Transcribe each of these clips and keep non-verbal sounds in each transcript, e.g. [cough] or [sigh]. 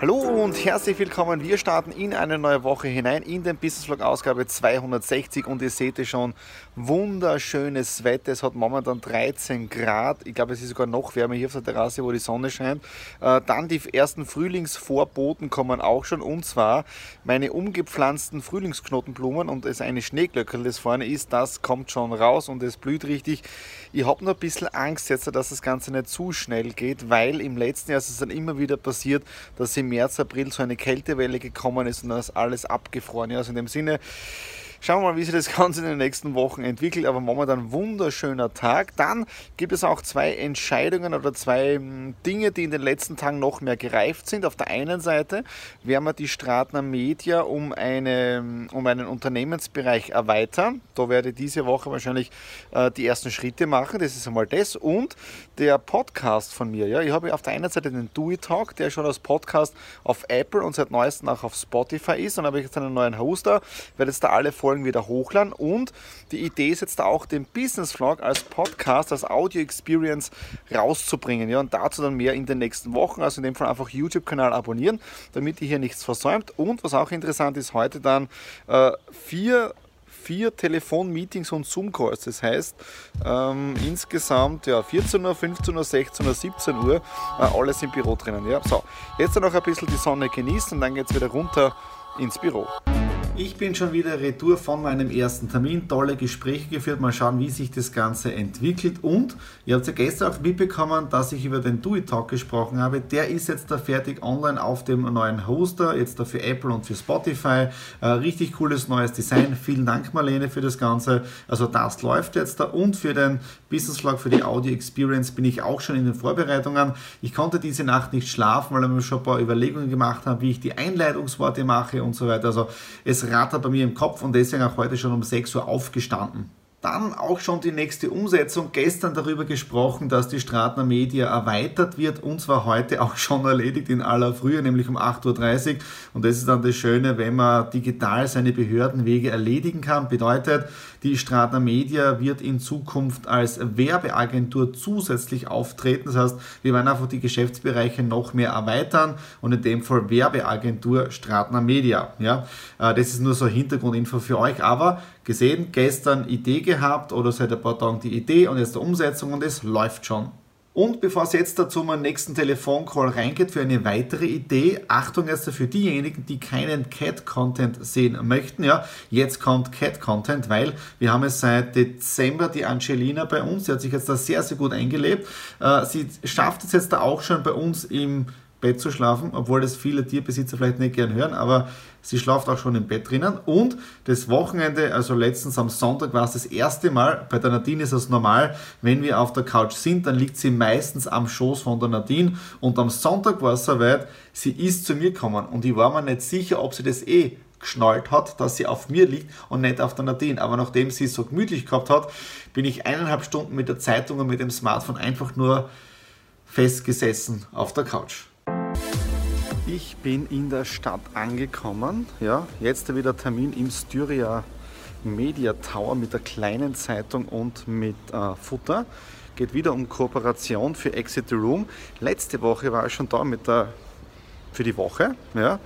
Hallo und herzlich willkommen. Wir starten in eine neue Woche hinein in den Business Vlog Ausgabe 260 und ihr seht es schon, wunderschönes Wetter. Es hat momentan 13 Grad. Ich glaube, es ist sogar noch wärmer hier auf der Terrasse, wo die Sonne scheint. Äh, dann die ersten Frühlingsvorboten kommen auch schon und zwar meine umgepflanzten Frühlingsknotenblumen und es eine Schneeglöckel, das vorne ist, das kommt schon raus und es blüht richtig. Ich habe nur ein bisschen Angst jetzt, dass das Ganze nicht zu schnell geht, weil im letzten Jahr ist es dann immer wieder passiert, dass sie März, April so eine Kältewelle gekommen ist und dann ist alles abgefroren. Ja, also in dem Sinne, Schauen wir mal, wie sich das Ganze in den nächsten Wochen entwickelt. Aber momentan wunderschöner Tag. Dann gibt es auch zwei Entscheidungen oder zwei hm, Dinge, die in den letzten Tagen noch mehr gereift sind. Auf der einen Seite werden wir die Stratner Media um, eine, hm, um einen Unternehmensbereich erweitern. Da werde ich diese Woche wahrscheinlich äh, die ersten Schritte machen. Das ist einmal das. Und der Podcast von mir. Ja, ich habe auf der einen Seite den It Talk, der schon als Podcast auf Apple und seit neuestem auch auf Spotify ist. Und habe ich jetzt einen neuen Hoster, werde jetzt da alle Folgen Folgen wieder hochladen. Und die Idee ist jetzt auch, den Business Vlog als Podcast, als Audio Experience rauszubringen. Ja, und dazu dann mehr in den nächsten Wochen. Also in dem Fall einfach YouTube-Kanal abonnieren, damit ihr hier nichts versäumt. Und was auch interessant ist, heute dann äh, vier vier Telefonmeetings und Zoom-Calls. Das heißt, ähm, insgesamt ja, 14 Uhr, 15 Uhr, 16 Uhr, 17 Uhr, äh, alles im Büro drinnen. Ja. So, jetzt noch ein bisschen die Sonne genießen und dann geht es wieder runter ins Büro. Ich bin schon wieder retour von meinem ersten Termin. Tolle Gespräche geführt. Mal schauen, wie sich das Ganze entwickelt. Und ihr habt ja gestern auch mitbekommen, dass ich über den It Talk gesprochen habe. Der ist jetzt da fertig online auf dem neuen Hoster. Jetzt da für Apple und für Spotify. Äh, richtig cooles neues Design. Vielen Dank, Marlene, für das Ganze. Also das läuft jetzt da. Und für den Business Vlog, für die Audio Experience bin ich auch schon in den Vorbereitungen. Ich konnte diese Nacht nicht schlafen, weil wir schon ein paar Überlegungen gemacht haben, wie ich die Einleitungsworte mache und so weiter. Also es rattert bei mir im Kopf und deswegen auch heute schon um 6 Uhr aufgestanden. Dann auch schon die nächste Umsetzung. Gestern darüber gesprochen, dass die Stratner Media erweitert wird und zwar heute auch schon erledigt in aller Frühe, nämlich um 8.30 Uhr. Und das ist dann das Schöne, wenn man digital seine Behördenwege erledigen kann. Bedeutet, die Stratner Media wird in Zukunft als Werbeagentur zusätzlich auftreten. Das heißt, wir werden einfach die Geschäftsbereiche noch mehr erweitern und in dem Fall Werbeagentur Stratner Media. Ja, äh, das ist nur so Hintergrundinfo für euch. Aber gesehen, gestern Idee gehabt oder seit ein paar Tagen die Idee und jetzt die Umsetzung und es läuft schon. Und bevor es jetzt dazu meinen nächsten Telefoncall reingeht für eine weitere Idee, Achtung jetzt für diejenigen, die keinen Cat-Content sehen möchten, ja, jetzt kommt Cat-Content, weil wir haben es seit Dezember die Angelina bei uns, sie hat sich jetzt da sehr, sehr gut eingelebt. Äh, sie schafft es jetzt da auch schon bei uns im Bett zu schlafen, obwohl das viele Tierbesitzer vielleicht nicht gern hören, aber sie schlaft auch schon im Bett drinnen. Und das Wochenende, also letztens am Sonntag, war es das erste Mal, bei der Nadine ist es normal, wenn wir auf der Couch sind, dann liegt sie meistens am Schoß von der Nadine und am Sonntag war es soweit, sie ist zu mir gekommen und ich war mir nicht sicher, ob sie das eh geschnallt hat, dass sie auf mir liegt und nicht auf der Nadine. Aber nachdem sie es so gemütlich gehabt hat, bin ich eineinhalb Stunden mit der Zeitung und mit dem Smartphone einfach nur festgesessen auf der Couch. Ich bin in der Stadt angekommen. Ja, jetzt wieder Termin im Styria Media Tower mit der kleinen Zeitung und mit äh, Futter. Geht wieder um Kooperation für Exit the Room. Letzte Woche war ich schon da mit der für die Woche. Ja.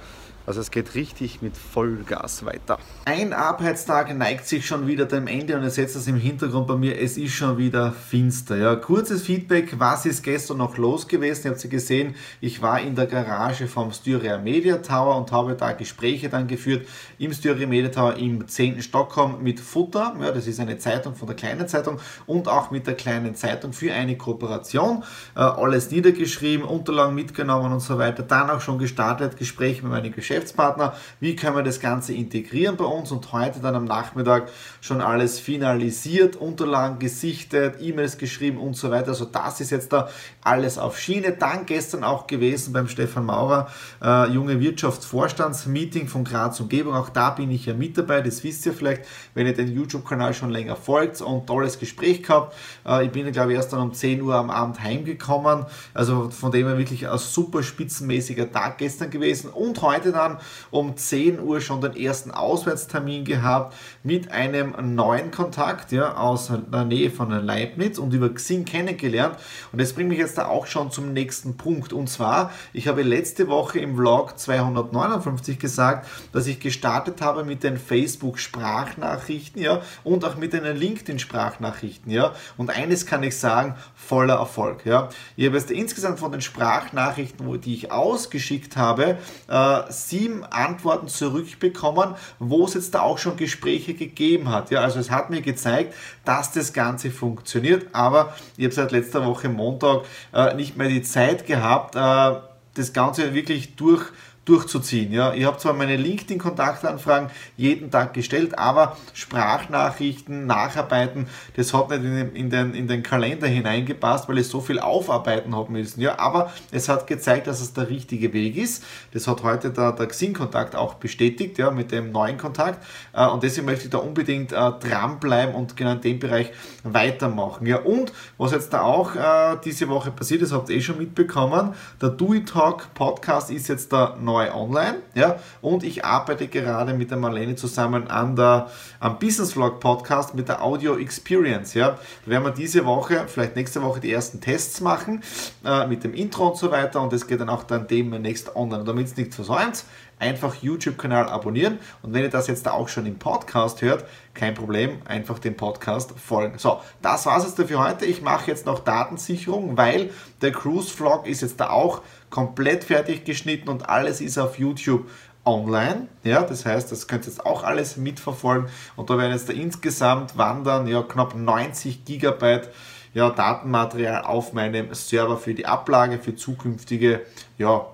Also es geht richtig mit Vollgas weiter. Ein Arbeitstag neigt sich schon wieder dem Ende und ihr seht das im Hintergrund bei mir, es ist schon wieder finster. Ja, kurzes Feedback, was ist gestern noch los gewesen? Ihr habt sie gesehen, ich war in der Garage vom Styria Media Tower und habe da Gespräche dann geführt im Styria Media Tower im 10. Stockholm mit Futter, ja, das ist eine Zeitung von der kleinen Zeitung und auch mit der kleinen Zeitung für eine Kooperation. Äh, alles niedergeschrieben, Unterlagen mitgenommen und so weiter. Dann auch schon gestartet, Gespräche mit meinen Geschäftspartner, wie können wir das Ganze integrieren bei uns und heute dann am Nachmittag schon alles finalisiert, Unterlagen gesichtet, E-Mails geschrieben und so weiter. Also das ist jetzt da alles auf Schiene. Dann gestern auch gewesen beim Stefan Maurer, äh, junge Wirtschaftsvorstandsmeeting von Graz Umgebung. Auch da bin ich ja mit dabei, das wisst ihr vielleicht, wenn ihr den YouTube-Kanal schon länger folgt und tolles Gespräch gehabt. Äh, ich bin, glaube ich, erst dann um 10 Uhr am Abend heimgekommen. Also von dem her wirklich ein super spitzenmäßiger Tag gestern gewesen. Und heute dann um 10 Uhr schon den ersten Auswärtstermin gehabt mit einem neuen Kontakt ja, aus der Nähe von Leibniz und über Xing kennengelernt. Und das bringt mich jetzt da auch schon zum nächsten Punkt. Und zwar, ich habe letzte Woche im Vlog 259 gesagt, dass ich gestartet habe mit den Facebook-Sprachnachrichten ja, und auch mit den LinkedIn-Sprachnachrichten. Ja. Und eines kann ich sagen, voller Erfolg. Ja. Ich habe jetzt insgesamt von den Sprachnachrichten, die ich ausgeschickt habe, äh, sieben Antworten zurückbekommen, wo es jetzt da auch schon Gespräche gegeben hat. Ja. Also es hat mir gezeigt, dass das Ganze funktioniert, aber ich habe seit letzter Woche Montag äh, nicht mehr die Zeit gehabt, äh, das Ganze wirklich durch durchzuziehen. Ja, ich habe zwar meine LinkedIn-Kontaktanfragen jeden Tag gestellt, aber Sprachnachrichten, Nacharbeiten, das hat nicht in den, in den, in den Kalender hineingepasst, weil ich so viel aufarbeiten habe müssen. Ja, aber es hat gezeigt, dass es der richtige Weg ist. Das hat heute der, der Xing-Kontakt auch bestätigt, ja, mit dem neuen Kontakt. Äh, und deswegen möchte ich da unbedingt äh, dranbleiben und genau in dem Bereich weitermachen. Ja, und was jetzt da auch äh, diese Woche passiert ist, habt ihr eh schon mitbekommen, der Do It Talk Podcast ist jetzt der neue neu online. Ja? Und ich arbeite gerade mit der Marlene zusammen an der, am Business Vlog Podcast mit der Audio Experience. Ja? Da werden wir diese Woche, vielleicht nächste Woche, die ersten Tests machen äh, mit dem Intro und so weiter. Und das geht dann auch dann demnächst online. Damit es nichts versäumt, einfach YouTube-Kanal abonnieren. Und wenn ihr das jetzt auch schon im Podcast hört, kein Problem, einfach dem Podcast folgen. So, das war es jetzt für heute. Ich mache jetzt noch Datensicherung, weil der Cruise-Vlog ist jetzt da auch komplett fertig geschnitten und alles ist auf YouTube online. Ja, das heißt, das könnt ihr jetzt auch alles mitverfolgen und da werden jetzt da insgesamt wandern ja knapp 90 Gigabyte ja, Datenmaterial auf meinem Server für die Ablage, für zukünftige ja,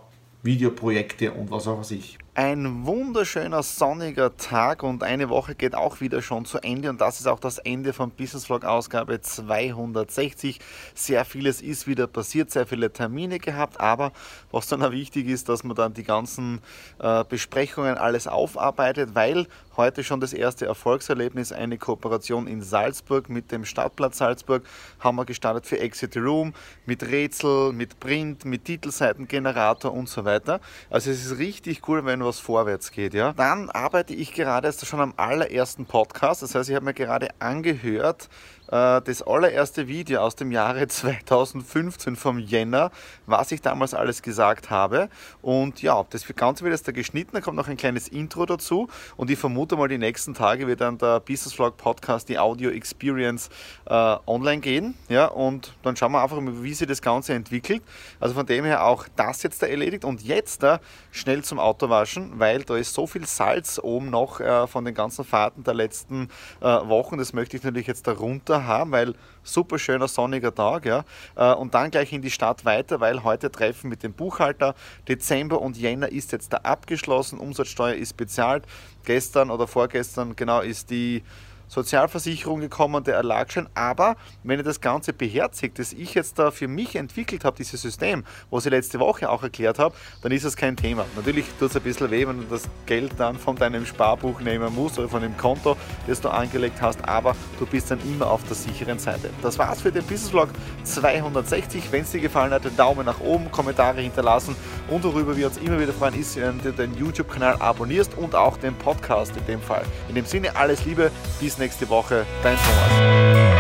Videoprojekte und was auch was ich. Ein wunderschöner sonniger Tag und eine Woche geht auch wieder schon zu Ende und das ist auch das Ende von Business Vlog Ausgabe 260. Sehr vieles ist wieder passiert, sehr viele Termine gehabt, aber was dann auch wichtig ist, dass man dann die ganzen äh, Besprechungen alles aufarbeitet, weil heute schon das erste Erfolgserlebnis, eine Kooperation in Salzburg mit dem Stadtplatz Salzburg, haben wir gestartet für Exit Room mit Rätsel, mit Print, mit Titelseitengenerator und so weiter. Also es ist richtig cool, wenn was vorwärts geht. Ja? Dann arbeite ich gerade schon am allerersten Podcast. Das heißt, ich habe mir gerade angehört, das allererste Video aus dem Jahre [laughs] 2015 vom Jänner, was ich damals alles gesagt habe. Und ja, das Ganze wird jetzt da geschnitten, da kommt noch ein kleines Intro dazu und ich vermute mal, die nächsten Tage wird dann der Business Vlog Podcast, die Audio Experience äh, online gehen. Ja, und dann schauen wir einfach mal, wie sich das Ganze entwickelt. Also von dem her auch das jetzt da erledigt und jetzt da schnell zum Auto waschen, weil da ist so viel Salz oben noch äh, von den ganzen Fahrten der letzten äh, Wochen. Das möchte ich natürlich jetzt da runter haben, weil super schöner sonniger Tag. Ja. Äh, und dann gleich in die Stadt weiter, weil heute Treffen mit dem Buchhalter. Dezember und Jänner ist jetzt da abgeschlossen. Umsatzsteuer ist bezahlt. Gestern oder vorgestern genau ist die Sozialversicherung gekommen, der Erlagschein. Aber wenn ihr das Ganze beherzigt, das ich jetzt da für mich entwickelt habe, dieses System, was ich letzte Woche auch erklärt habe, dann ist es kein Thema. Natürlich tut es ein bisschen weh, wenn du das Geld dann von deinem Sparbuch nehmen musst oder von dem Konto, das du angelegt hast, aber du bist dann immer auf der sicheren Seite. Das war's für den Business Vlog 260. Wenn es dir gefallen hat, den Daumen nach oben, Kommentare hinterlassen und worüber wir uns immer wieder freuen, ist, wenn du den YouTube-Kanal abonnierst und auch den Podcast in dem Fall. In dem Sinne, alles Liebe, bis nächste Woche. Dein Thomas.